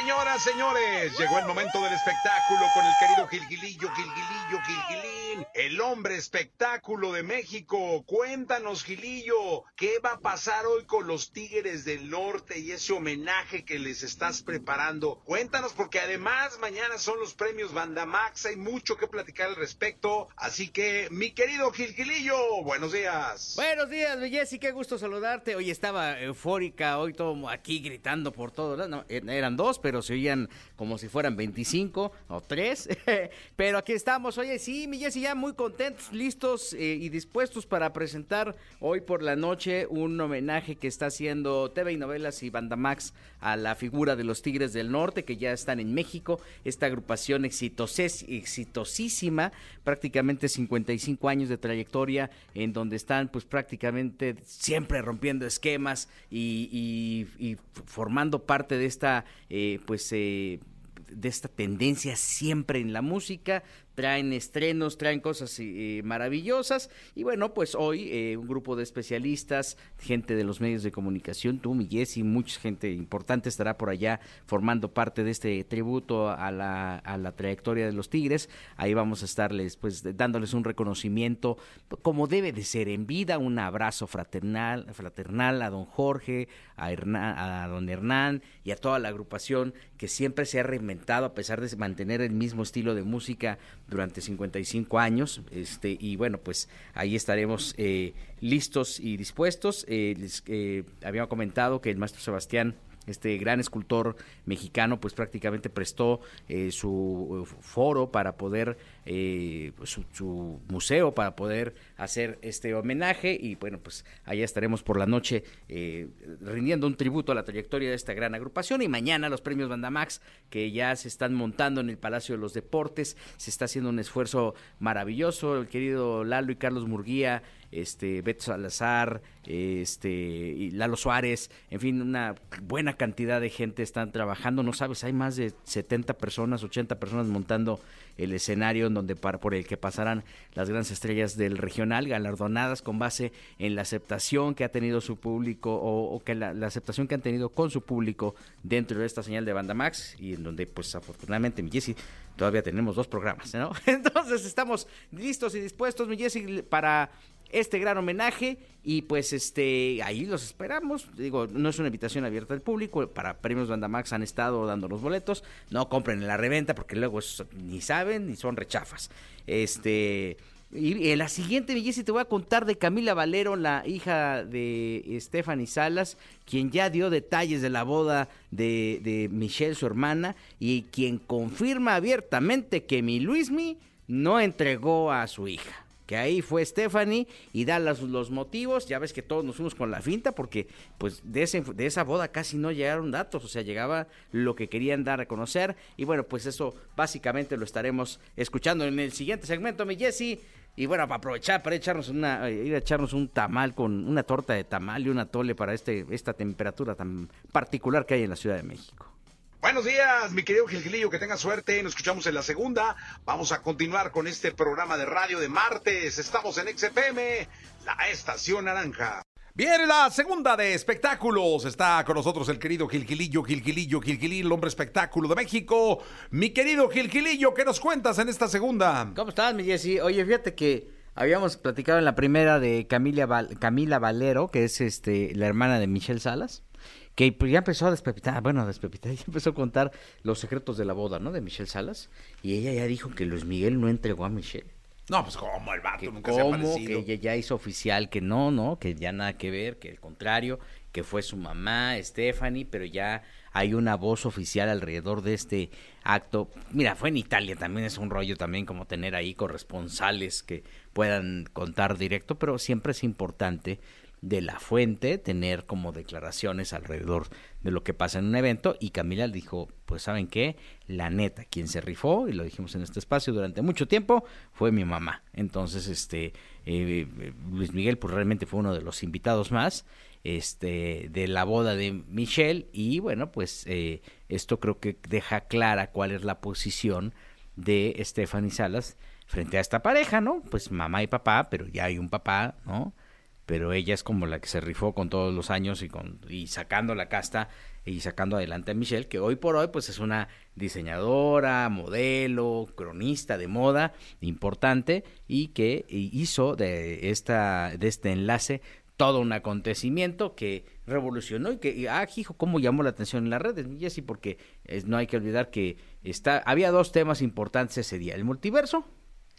Señoras, señores, llegó el momento del espectáculo con el querido Gilgilillo, Gilgilillo, Gilgilín, el hombre espectáculo de México. Cuéntanos, Gilillo, ¿qué va a pasar hoy con los Tigres del Norte y ese homenaje que les estás preparando? Cuéntanos, porque además mañana son los premios Bandamax, hay mucho que platicar al respecto. Así que, mi querido Gilgilillo, buenos días. Buenos días, Jessy, qué gusto saludarte. Hoy estaba eufórica, hoy todo aquí gritando por todo. No, eran dos, pero se oían como si fueran 25 o 3. pero aquí estamos. Oye, sí, mi Jessy, ya muy contentos, listos eh, y dispuestos para presentar hoy por la noche un homenaje que está haciendo TV y Novelas y Bandamax a la figura de los Tigres del Norte, que ya están en México. Esta agrupación exitosísima, prácticamente 55 años de trayectoria, en donde están pues prácticamente siempre rompiendo esquemas y, formando parte de esta eh, pues eh, de esta tendencia siempre en la música, traen estrenos, traen cosas eh, maravillosas. Y bueno, pues hoy eh, un grupo de especialistas, gente de los medios de comunicación, tú, mi y mucha gente importante estará por allá formando parte de este tributo a la, a la trayectoria de los Tigres. Ahí vamos a estarles, pues, dándoles un reconocimiento como debe de ser en vida, un abrazo fraternal, fraternal a don Jorge, a, a don Hernán y a toda la agrupación que siempre se ha reinventado a pesar de mantener el mismo estilo de música durante 55 años. Este, y bueno, pues ahí estaremos eh, listos y dispuestos. Eh, les eh, había comentado que el maestro Sebastián este gran escultor mexicano pues prácticamente prestó eh, su eh, foro para poder pues, su, museo para poder hacer este homenaje y bueno pues allá estaremos por la noche rindiendo un tributo a la trayectoria de esta gran agrupación. Y mañana los premios Bandamax que ya se están montando en el Palacio de los Deportes. Se está haciendo un esfuerzo maravilloso. El querido Lalo y Carlos Murguía este Beto Salazar, este y Lalo Suárez, en fin, una buena cantidad de gente están trabajando, no sabes, hay más de 70 personas, 80 personas montando el escenario en donde por el que pasarán las grandes estrellas del regional, galardonadas con base en la aceptación que ha tenido su público o, que la, aceptación que han tenido con su público dentro de esta señal de Banda Max y en donde pues afortunadamente mi Jessy todavía tenemos dos programas, ¿no? Entonces estamos listos y dispuestos, mi Jessy, para este gran homenaje y pues este ahí los esperamos. Digo, no es una invitación abierta al público, para Premios Bandamax han estado dando los boletos, no compren en la reventa porque luego ni saben ni son rechafas. Este y en la siguiente, belleza te voy a contar de Camila Valero, la hija de Stephanie Salas, quien ya dio detalles de la boda de, de Michelle, su hermana, y quien confirma abiertamente que mi Luismi no entregó a su hija que ahí fue Stephanie y da los, los, motivos, ya ves que todos nos fuimos con la finta porque pues de, ese, de esa boda casi no llegaron datos, o sea, llegaba lo que querían dar a conocer y bueno, pues eso básicamente lo estaremos escuchando en el siguiente segmento, mi Jesse. Y bueno, para aprovechar, para echarnos una, eh, ir a echarnos un tamal con una torta de tamal y una tole para este, esta temperatura tan particular que hay en la Ciudad de México. Buenos días, mi querido Gilgilillo, que tenga suerte. Nos escuchamos en la segunda. Vamos a continuar con este programa de radio de martes. Estamos en XFM, la estación naranja. Bien, la segunda de espectáculos. Está con nosotros el querido Gilgilillo, Gilgilillo, Gilgilillo, el hombre espectáculo de México. Mi querido Gilgilillo, ¿qué nos cuentas en esta segunda? ¿Cómo estás, mi Jessy? Oye, fíjate que habíamos platicado en la primera de Camila, Camila Valero, que es este la hermana de Michelle Salas que pues, ya empezó a despepitar, bueno, a despepitar, ya empezó a contar los secretos de la boda, ¿no? De Michelle Salas. Y ella ya dijo que Luis Miguel no entregó a Michelle. No, pues como el vato que nunca se ha Que ella ya hizo oficial que no, no, que ya nada que ver, que al contrario, que fue su mamá, Stephanie, pero ya hay una voz oficial alrededor de este acto. Mira, fue en Italia, también es un rollo también como tener ahí corresponsales que puedan contar directo, pero siempre es importante de la fuente, tener como declaraciones alrededor de lo que pasa en un evento y Camila dijo, pues saben qué, la neta, quien se rifó, y lo dijimos en este espacio durante mucho tiempo, fue mi mamá. Entonces, este, eh, Luis Miguel pues realmente fue uno de los invitados más este, de la boda de Michelle y bueno, pues eh, esto creo que deja clara cuál es la posición de Stephanie Salas frente a esta pareja, ¿no? Pues mamá y papá, pero ya hay un papá, ¿no? Pero ella es como la que se rifó con todos los años y, con, y sacando la casta y sacando adelante a Michelle, que hoy por hoy pues es una diseñadora, modelo, cronista de moda importante y que hizo de, esta, de este enlace todo un acontecimiento que revolucionó y que, ah, hijo, cómo llamó la atención en las redes, Jessy, porque no hay que olvidar que está, había dos temas importantes ese día, el multiverso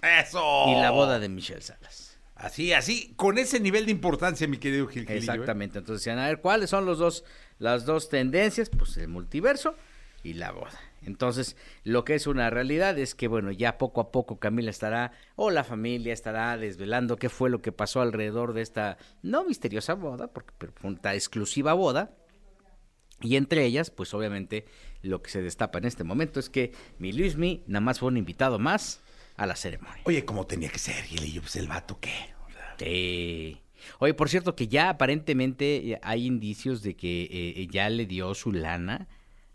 ¡Eso! y la boda de Michelle Salas. Así, así, con ese nivel de importancia, mi querido Gil ¿eh? Exactamente, entonces decían, a ver, ¿cuáles son los dos, las dos tendencias? Pues el multiverso y la boda. Entonces, lo que es una realidad es que, bueno, ya poco a poco Camila estará, o la familia estará desvelando qué fue lo que pasó alrededor de esta, no misteriosa boda, porque pero exclusiva boda. Y entre ellas, pues obviamente, lo que se destapa en este momento es que mi Luismi nada más fue un invitado más a la ceremonia. Oye, como tenía que ser, Gilillo, pues el vato qué. Sí. Oye, por cierto, que ya aparentemente hay indicios de que eh, ya le dio su lana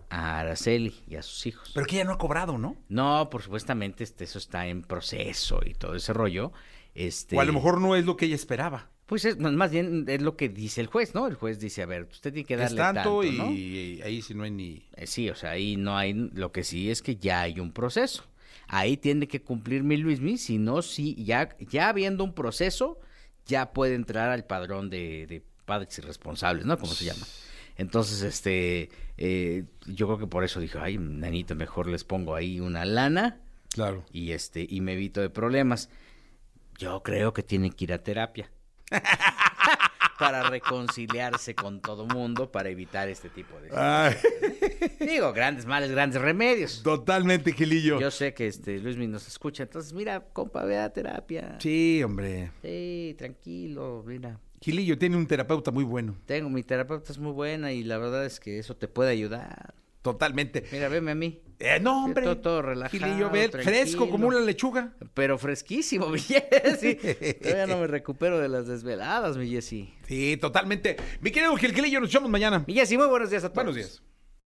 a Araceli y a sus hijos. Pero que ella no ha cobrado, ¿no? No, por supuestamente este, eso está en proceso y todo ese rollo. Este, O a lo mejor no es lo que ella esperaba. Pues es, más bien es lo que dice el juez, ¿no? El juez dice, a ver, usted tiene que Es darle tanto, tanto, y, ¿no? y ahí sí no hay ni... Eh, sí, o sea, ahí no hay, lo que sí es que ya hay un proceso. Ahí tiene que cumplir mi Luismi, si no, sí, ya, ya habiendo un proceso, ya puede entrar al padrón de, de padres irresponsables, ¿no? Como se llama. Entonces, este, eh, yo creo que por eso dijo, ay, nanito, mejor les pongo ahí una lana Claro. y este, y me evito de problemas. Yo creo que tiene que ir a terapia. para reconciliarse con todo mundo, para evitar este tipo de... Digo, grandes males, grandes remedios. totalmente, Gilillo. Yo sé que este Luis nos escucha, entonces mira, compa, ve a terapia. Sí, hombre. Sí, tranquilo, mira. Gilillo tiene un terapeuta muy bueno. Tengo, mi terapeuta es muy buena y la verdad es que eso te puede ayudar. Totalmente. Mira, veme a mí. Eh, no, hombre. Todo- todo relajado, Gilillo, fresco como una lechuga. Pero fresquísimo, mi Jessy. Todavía no me recupero de las desveladas, mi Jessy. Sí, totalmente. Mi querido Gil Gilillo, nos echamos mañana. Mi Jessy, muy buenos días a todos. Buenos días.